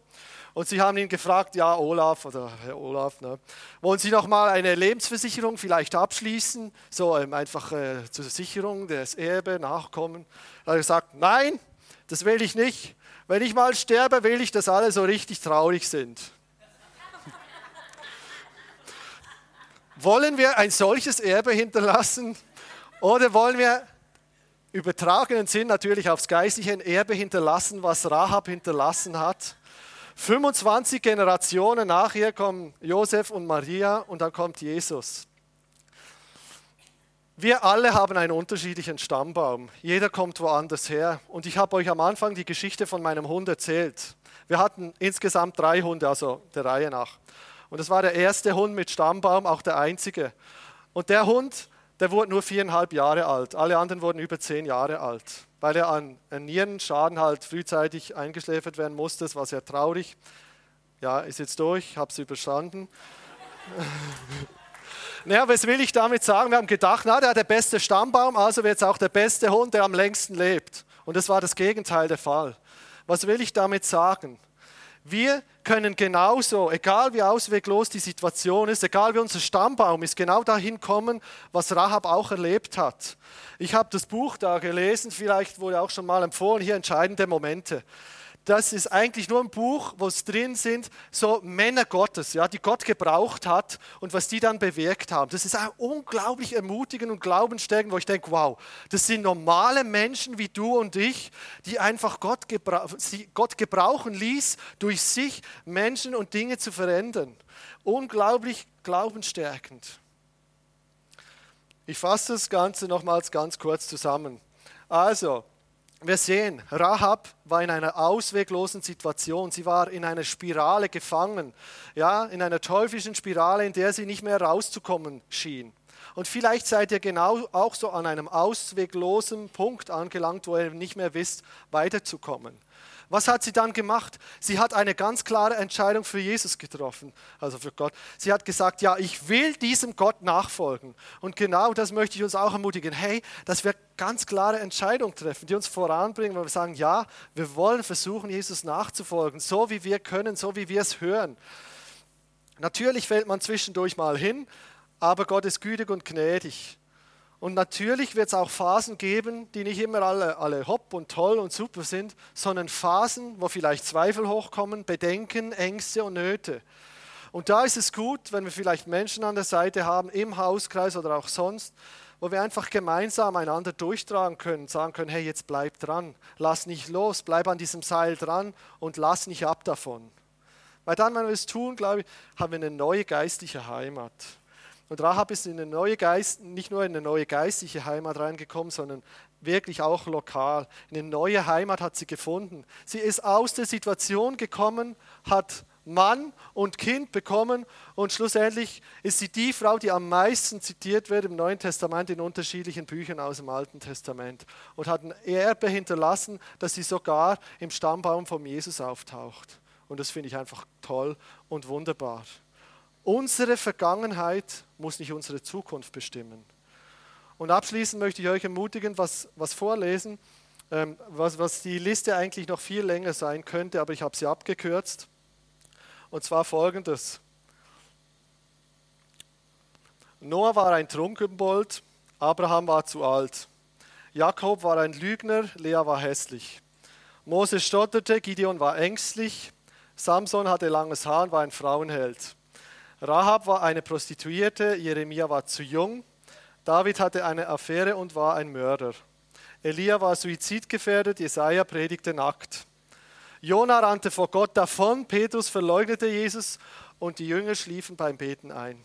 Speaker 1: Und sie haben ihn gefragt, ja, Olaf oder Herr Olaf, ne, wollen Sie noch mal eine Lebensversicherung vielleicht abschließen, so ähm, einfach äh, zur Sicherung des Erbe, Nachkommen? Er hat gesagt, nein, das will ich nicht. Wenn ich mal sterbe, will ich, dass alle so richtig traurig sind. wollen wir ein solches Erbe hinterlassen oder wollen wir übertragenen Sinn natürlich aufs geistliche Erbe hinterlassen, was Rahab hinterlassen hat? 25 Generationen nachher kommen Josef und Maria und dann kommt Jesus. Wir alle haben einen unterschiedlichen Stammbaum. Jeder kommt woanders her. Und ich habe euch am Anfang die Geschichte von meinem Hund erzählt. Wir hatten insgesamt drei Hunde, also der Reihe nach. Und das war der erste Hund mit Stammbaum, auch der einzige. Und der Hund, der wurde nur viereinhalb Jahre alt. Alle anderen wurden über zehn Jahre alt, weil er an einem Nierenschaden halt frühzeitig eingeschläfert werden musste. Das war sehr traurig. Ja, ist jetzt durch, habe es überstanden. Naja, was will ich damit sagen? Wir haben gedacht, na, der hat der beste Stammbaum, also wird es auch der beste Hund, der am längsten lebt. Und das war das Gegenteil der Fall. Was will ich damit sagen? Wir können genauso, egal wie ausweglos die Situation ist, egal wie unser Stammbaum ist, genau dahin kommen, was Rahab auch erlebt hat. Ich habe das Buch da gelesen, vielleicht wurde auch schon mal empfohlen, hier entscheidende Momente das ist eigentlich nur ein Buch, wo es drin sind, so Männer Gottes, ja, die Gott gebraucht hat und was die dann bewirkt haben. Das ist auch unglaublich ermutigend und glaubenstärkend, wo ich denke, wow, das sind normale Menschen wie du und ich, die einfach Gott, gebra Gott gebrauchen ließ, durch sich Menschen und Dinge zu verändern. Unglaublich glaubenstärkend. Ich fasse das Ganze nochmals ganz kurz zusammen. Also, wir sehen, Rahab war in einer ausweglosen Situation. Sie war in einer Spirale gefangen, ja, in einer teuflischen Spirale, in der sie nicht mehr rauszukommen schien. Und vielleicht seid ihr genau auch so an einem ausweglosen Punkt angelangt, wo ihr nicht mehr wisst, weiterzukommen. Was hat sie dann gemacht? Sie hat eine ganz klare Entscheidung für Jesus getroffen, also für Gott. Sie hat gesagt, ja, ich will diesem Gott nachfolgen. Und genau das möchte ich uns auch ermutigen. Hey, dass wir ganz klare Entscheidungen treffen, die uns voranbringen, weil wir sagen, ja, wir wollen versuchen, Jesus nachzufolgen, so wie wir können, so wie wir es hören. Natürlich fällt man zwischendurch mal hin, aber Gott ist gütig und gnädig. Und natürlich wird es auch Phasen geben, die nicht immer alle, alle hopp und toll und super sind, sondern Phasen, wo vielleicht Zweifel hochkommen, Bedenken, Ängste und Nöte. Und da ist es gut, wenn wir vielleicht Menschen an der Seite haben, im Hauskreis oder auch sonst, wo wir einfach gemeinsam einander durchtragen können, sagen können, hey, jetzt bleib dran, lass nicht los, bleib an diesem Seil dran und lass nicht ab davon. Weil dann, wenn wir es tun, glaube ich, haben wir eine neue geistliche Heimat. Und Rahab ist in eine neue Geist, nicht nur in eine neue geistliche Heimat reingekommen, sondern wirklich auch lokal. In eine neue Heimat hat sie gefunden. Sie ist aus der Situation gekommen, hat Mann und Kind bekommen und schlussendlich ist sie die Frau, die am meisten zitiert wird im Neuen Testament in unterschiedlichen Büchern aus dem Alten Testament und hat ein Erbe hinterlassen, dass sie sogar im Stammbaum von Jesus auftaucht. Und das finde ich einfach toll und wunderbar. Unsere Vergangenheit muss nicht unsere Zukunft bestimmen. Und abschließend möchte ich euch ermutigen, was, was vorlesen, ähm, was, was die Liste eigentlich noch viel länger sein könnte, aber ich habe sie abgekürzt. Und zwar folgendes. Noah war ein Trunkenbold, Abraham war zu alt. Jakob war ein Lügner, Lea war hässlich. Mose stotterte, Gideon war ängstlich. Samson hatte langes Haar und war ein Frauenheld. Rahab war eine Prostituierte, Jeremia war zu jung, David hatte eine Affäre und war ein Mörder. Elia war suizidgefährdet, Jesaja predigte nackt. Jona rannte vor Gott davon, Petrus verleugnete Jesus und die Jünger schliefen beim Beten ein.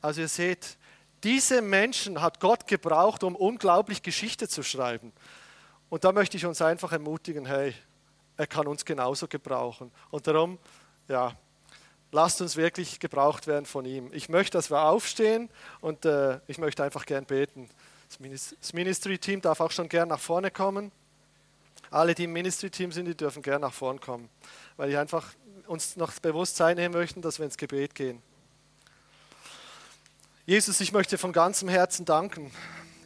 Speaker 1: Also ihr seht, diese Menschen hat Gott gebraucht, um unglaublich Geschichte zu schreiben. Und da möchte ich uns einfach ermutigen, hey, er kann uns genauso gebrauchen. Und darum, ja, lasst uns wirklich gebraucht werden von ihm. Ich möchte, dass wir aufstehen und äh, ich möchte einfach gern beten. Das Ministry-Team darf auch schon gern nach vorne kommen. Alle, die im Ministry-Team sind, die dürfen gern nach vorne kommen, weil ich einfach uns noch bewusst sein möchten, dass wir ins Gebet gehen. Jesus, ich möchte von ganzem Herzen danken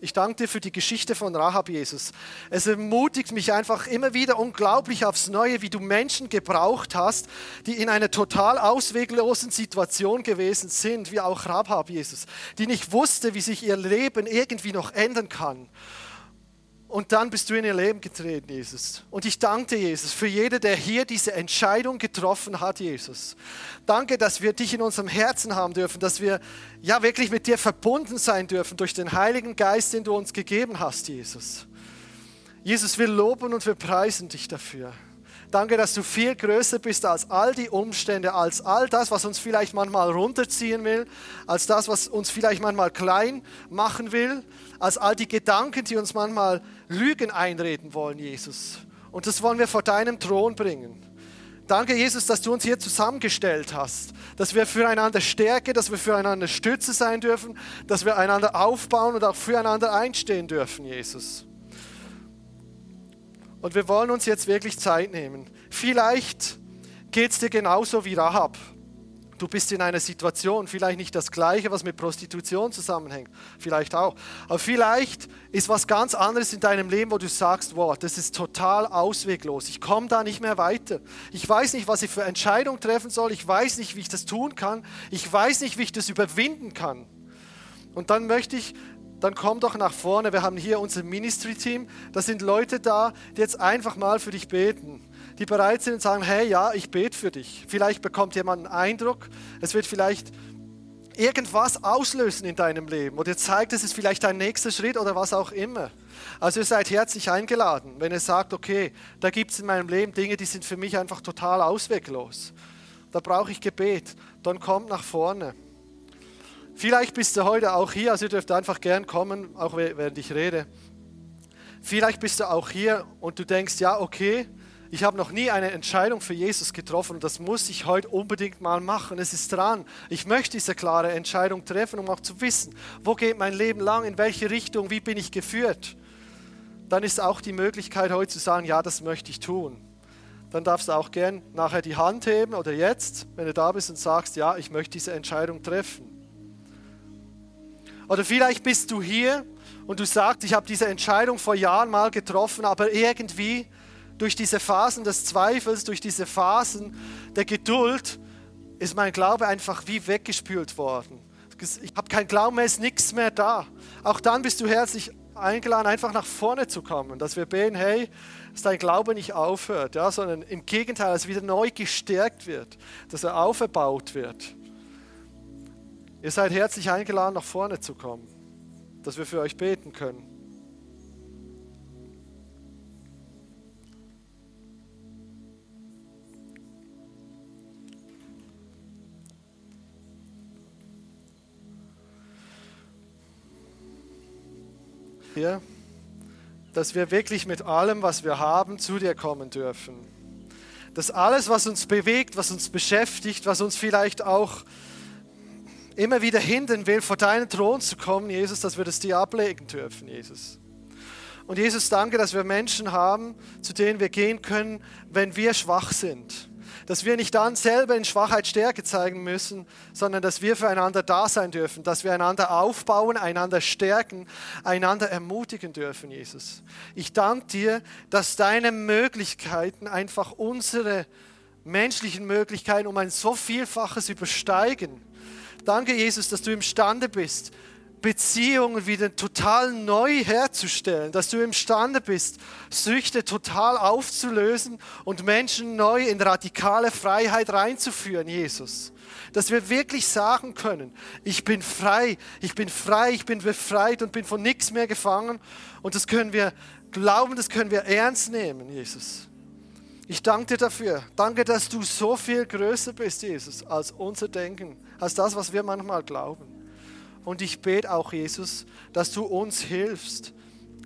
Speaker 1: ich danke dir für die Geschichte von Rahab, Jesus. Es ermutigt mich einfach immer wieder unglaublich aufs Neue, wie du Menschen gebraucht hast, die in einer total ausweglosen Situation gewesen sind, wie auch Rahab, Jesus, die nicht wusste, wie sich ihr Leben irgendwie noch ändern kann. Und dann bist du in ihr Leben getreten, Jesus. Und ich danke dir, Jesus, für jeden, der hier diese Entscheidung getroffen hat, Jesus. Danke, dass wir dich in unserem Herzen haben dürfen, dass wir ja wirklich mit dir verbunden sein dürfen durch den Heiligen Geist, den du uns gegeben hast, Jesus. Jesus, wir loben und wir preisen dich dafür. Danke, dass du viel größer bist als all die Umstände, als all das, was uns vielleicht manchmal runterziehen will, als das, was uns vielleicht manchmal klein machen will, als all die Gedanken, die uns manchmal Lügen einreden wollen, Jesus. Und das wollen wir vor deinem Thron bringen. Danke, Jesus, dass du uns hier zusammengestellt hast, dass wir füreinander Stärke, dass wir füreinander Stütze sein dürfen, dass wir einander aufbauen und auch füreinander einstehen dürfen, Jesus. Und wir wollen uns jetzt wirklich Zeit nehmen. Vielleicht geht es dir genauso wie Rahab. Du bist in einer Situation, vielleicht nicht das gleiche, was mit Prostitution zusammenhängt, vielleicht auch. Aber vielleicht ist was ganz anderes in deinem Leben, wo du sagst, wow, das ist total ausweglos. Ich komme da nicht mehr weiter. Ich weiß nicht, was ich für Entscheidung treffen soll. Ich weiß nicht, wie ich das tun kann. Ich weiß nicht, wie ich das überwinden kann. Und dann möchte ich dann komm doch nach vorne. Wir haben hier unser Ministry-Team. Da sind Leute da, die jetzt einfach mal für dich beten die bereit sind und sagen, hey, ja, ich bete für dich. Vielleicht bekommt jemand einen Eindruck, es wird vielleicht irgendwas auslösen in deinem Leben oder zeigt, es ist vielleicht dein nächster Schritt oder was auch immer. Also ihr seid herzlich eingeladen, wenn ihr sagt, okay, da gibt es in meinem Leben Dinge, die sind für mich einfach total ausweglos. Da brauche ich Gebet. Dann kommt nach vorne. Vielleicht bist du heute auch hier, also ihr dürft einfach gern kommen, auch während ich rede. Vielleicht bist du auch hier und du denkst, ja, okay, ich habe noch nie eine Entscheidung für Jesus getroffen und das muss ich heute unbedingt mal machen. Es ist dran. Ich möchte diese klare Entscheidung treffen, um auch zu wissen, wo geht mein Leben lang, in welche Richtung, wie bin ich geführt. Dann ist auch die Möglichkeit heute zu sagen, ja, das möchte ich tun. Dann darfst du auch gern nachher die Hand heben oder jetzt, wenn du da bist und sagst, ja, ich möchte diese Entscheidung treffen. Oder vielleicht bist du hier und du sagst, ich habe diese Entscheidung vor Jahren mal getroffen, aber irgendwie durch diese Phasen des Zweifels, durch diese Phasen der Geduld, ist mein Glaube einfach wie weggespült worden. Ich habe keinen Glauben mehr, ist nichts mehr da. Auch dann bist du herzlich eingeladen, einfach nach vorne zu kommen, dass wir beten, hey, dass dein Glaube nicht aufhört, ja, sondern im Gegenteil, dass er wieder neu gestärkt wird, dass er aufgebaut wird. Ihr seid herzlich eingeladen, nach vorne zu kommen, dass wir für euch beten können. Hier, dass wir wirklich mit allem, was wir haben, zu dir kommen dürfen. Dass alles, was uns bewegt, was uns beschäftigt, was uns vielleicht auch immer wieder hindern will, vor deinen Thron zu kommen, Jesus, dass wir das dir ablegen dürfen, Jesus. Und Jesus, danke, dass wir Menschen haben, zu denen wir gehen können, wenn wir schwach sind dass wir nicht dann selber in Schwachheit Stärke zeigen müssen, sondern dass wir füreinander da sein dürfen, dass wir einander aufbauen, einander stärken, einander ermutigen dürfen, Jesus. Ich danke dir, dass deine Möglichkeiten einfach unsere menschlichen Möglichkeiten um ein so Vielfaches übersteigen. Danke, Jesus, dass du imstande bist, Beziehungen wieder total neu herzustellen, dass du imstande bist, Süchte total aufzulösen und Menschen neu in radikale Freiheit reinzuführen, Jesus. Dass wir wirklich sagen können, ich bin frei, ich bin frei, ich bin befreit und bin von nichts mehr gefangen. Und das können wir glauben, das können wir ernst nehmen, Jesus. Ich danke dir dafür. Danke, dass du so viel größer bist, Jesus, als unser Denken, als das, was wir manchmal glauben. Und ich bete auch, Jesus, dass du uns hilfst,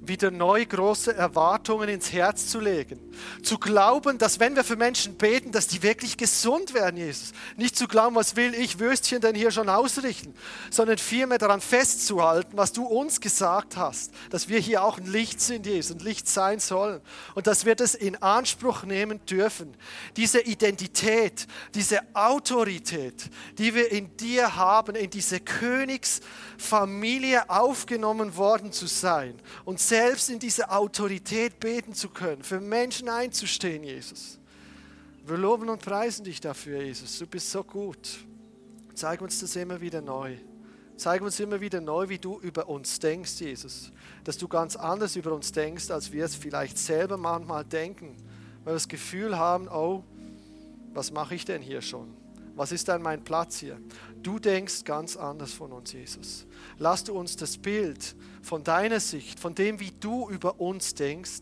Speaker 1: wieder neu große Erwartungen ins Herz zu legen. Zu glauben, dass wenn wir für Menschen beten, dass die wirklich gesund werden, Jesus. Nicht zu glauben, was will ich Würstchen denn hier schon ausrichten, sondern vielmehr daran festzuhalten, was du uns gesagt hast, dass wir hier auch ein Licht sind, Jesus, ein Licht sein sollen und dass wir das in Anspruch nehmen dürfen. Diese Identität, diese Autorität, die wir in dir haben, in diese Königsfamilie aufgenommen worden zu sein und selbst in diese Autorität beten zu können, für Menschen einzustehen, Jesus. Wir loben und preisen dich dafür, Jesus. Du bist so gut. Zeig uns das immer wieder neu. Zeig uns immer wieder neu, wie du über uns denkst, Jesus. Dass du ganz anders über uns denkst, als wir es vielleicht selber manchmal denken. Weil wir das Gefühl haben, oh, was mache ich denn hier schon? Was ist denn mein Platz hier? Du denkst ganz anders von uns, Jesus. Lass du uns das Bild von deiner Sicht, von dem, wie du über uns denkst,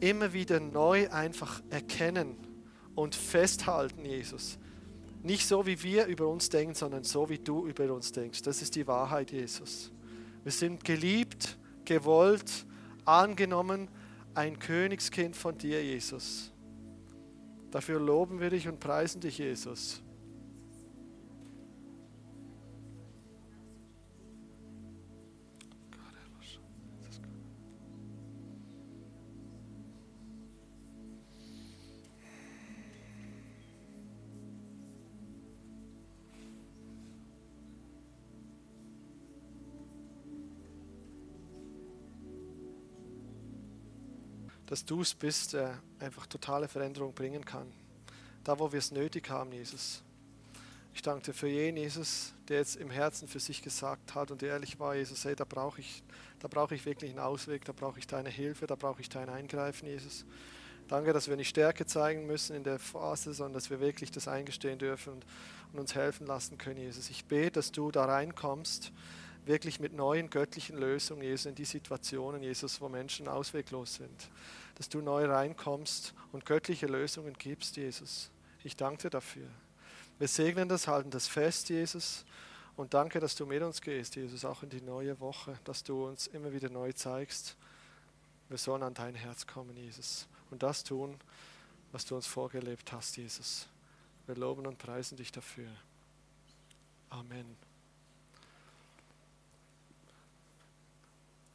Speaker 1: immer wieder neu einfach erkennen und festhalten, Jesus. Nicht so, wie wir über uns denken, sondern so, wie du über uns denkst. Das ist die Wahrheit, Jesus. Wir sind geliebt, gewollt, angenommen, ein Königskind von dir, Jesus. Dafür loben wir dich und preisen dich, Jesus. Dass du es bist, der einfach totale Veränderung bringen kann. Da, wo wir es nötig haben, Jesus. Ich danke dir für jeden, Jesus, der jetzt im Herzen für sich gesagt hat und ehrlich war, Jesus, hey, da brauche ich, da ich wirklich einen Ausweg, da brauche ich deine Hilfe, da brauche ich dein Eingreifen, Jesus. Danke, dass wir nicht Stärke zeigen müssen in der Phase, sondern dass wir wirklich das eingestehen dürfen und, und uns helfen lassen können, Jesus. Ich bete, dass du da reinkommst wirklich mit neuen göttlichen Lösungen, Jesus, in die Situationen, Jesus, wo Menschen ausweglos sind. Dass du neu reinkommst und göttliche Lösungen gibst, Jesus. Ich danke dir dafür. Wir segnen das, halten das fest, Jesus. Und danke, dass du mit uns gehst, Jesus, auch in die neue Woche, dass du uns immer wieder neu zeigst. Wir sollen an dein Herz kommen, Jesus. Und das tun, was du uns vorgelebt hast, Jesus. Wir loben und preisen dich dafür. Amen.